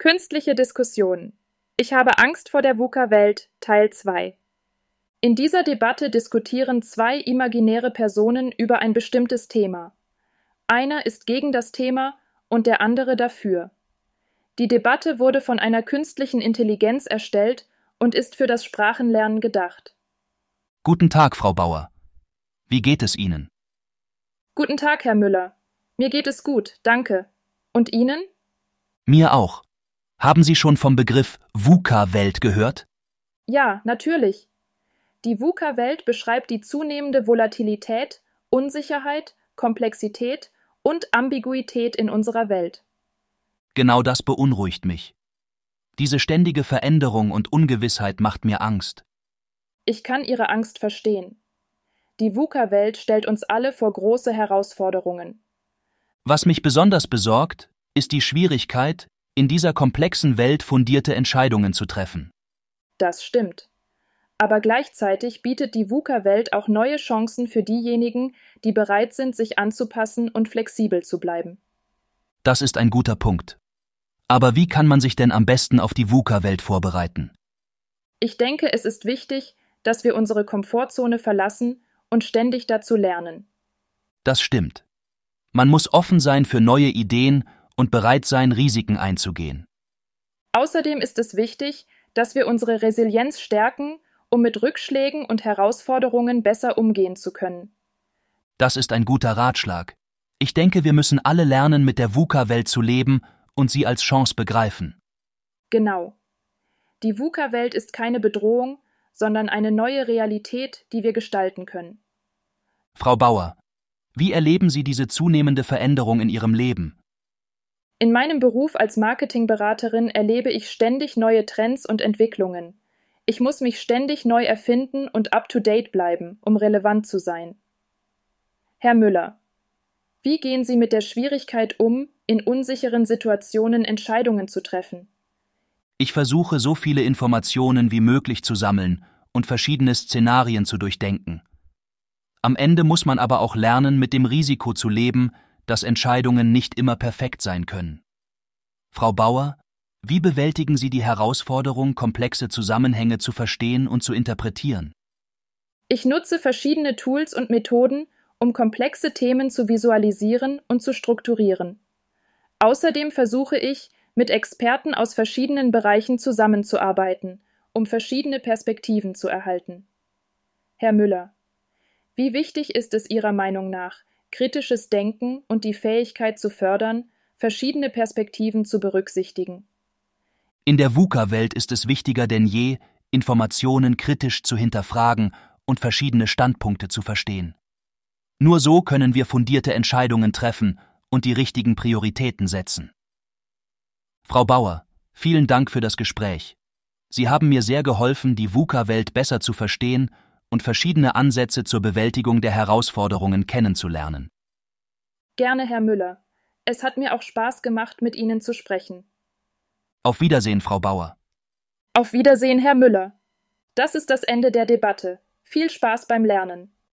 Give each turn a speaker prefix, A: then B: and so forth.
A: Künstliche Diskussion. Ich habe Angst vor der VUCA-Welt Teil 2. In dieser Debatte diskutieren zwei imaginäre Personen über ein bestimmtes Thema. Einer ist gegen das Thema und der andere dafür. Die Debatte wurde von einer künstlichen Intelligenz erstellt und ist für das Sprachenlernen gedacht.
B: Guten Tag, Frau Bauer. Wie geht es Ihnen?
A: Guten Tag, Herr Müller. Mir geht es gut, danke. Und Ihnen?
B: Mir auch. Haben Sie schon vom Begriff VUCA-Welt gehört?
A: Ja, natürlich. Die VUCA-Welt beschreibt die zunehmende Volatilität, Unsicherheit, Komplexität und Ambiguität in unserer Welt.
B: Genau das beunruhigt mich. Diese ständige Veränderung und Ungewissheit macht mir Angst.
A: Ich kann Ihre Angst verstehen. Die VUCA-Welt stellt uns alle vor große Herausforderungen.
B: Was mich besonders besorgt, ist die Schwierigkeit, in dieser komplexen Welt fundierte Entscheidungen zu treffen.
A: Das stimmt. Aber gleichzeitig bietet die VUCA-Welt auch neue Chancen für diejenigen, die bereit sind, sich anzupassen und flexibel zu bleiben.
B: Das ist ein guter Punkt. Aber wie kann man sich denn am besten auf die VUCA-Welt vorbereiten?
A: Ich denke, es ist wichtig, dass wir unsere Komfortzone verlassen und ständig dazu lernen.
B: Das stimmt. Man muss offen sein für neue Ideen und bereit sein, Risiken einzugehen.
A: Außerdem ist es wichtig, dass wir unsere Resilienz stärken, um mit Rückschlägen und Herausforderungen besser umgehen zu können.
B: Das ist ein guter Ratschlag. Ich denke, wir müssen alle lernen, mit der VUCA-Welt zu leben und sie als Chance begreifen.
A: Genau. Die VUCA-Welt ist keine Bedrohung, sondern eine neue Realität, die wir gestalten können.
B: Frau Bauer, wie erleben Sie diese zunehmende Veränderung in Ihrem Leben?
A: In meinem Beruf als Marketingberaterin erlebe ich ständig neue Trends und Entwicklungen. Ich muss mich ständig neu erfinden und up-to-date bleiben, um relevant zu sein. Herr Müller, wie gehen Sie mit der Schwierigkeit um, in unsicheren Situationen Entscheidungen zu treffen?
B: Ich versuche, so viele Informationen wie möglich zu sammeln und verschiedene Szenarien zu durchdenken. Am Ende muss man aber auch lernen, mit dem Risiko zu leben, dass Entscheidungen nicht immer perfekt sein können. Frau Bauer, wie bewältigen Sie die Herausforderung, komplexe Zusammenhänge zu verstehen und zu interpretieren?
A: Ich nutze verschiedene Tools und Methoden, um komplexe Themen zu visualisieren und zu strukturieren. Außerdem versuche ich, mit Experten aus verschiedenen Bereichen zusammenzuarbeiten, um verschiedene Perspektiven zu erhalten. Herr Müller, wie wichtig ist es Ihrer Meinung nach, kritisches Denken und die Fähigkeit zu fördern, verschiedene Perspektiven zu berücksichtigen?
B: In der VUCA-Welt ist es wichtiger denn je, Informationen kritisch zu hinterfragen und verschiedene Standpunkte zu verstehen. Nur so können wir fundierte Entscheidungen treffen und die richtigen Prioritäten setzen. Frau Bauer, vielen Dank für das Gespräch. Sie haben mir sehr geholfen, die VUCA-Welt besser zu verstehen und verschiedene Ansätze zur Bewältigung der Herausforderungen kennenzulernen.
A: Gerne, Herr Müller. Es hat mir auch Spaß gemacht, mit Ihnen zu sprechen.
B: Auf Wiedersehen, Frau Bauer.
A: Auf Wiedersehen, Herr Müller. Das ist das Ende der Debatte. Viel Spaß beim Lernen.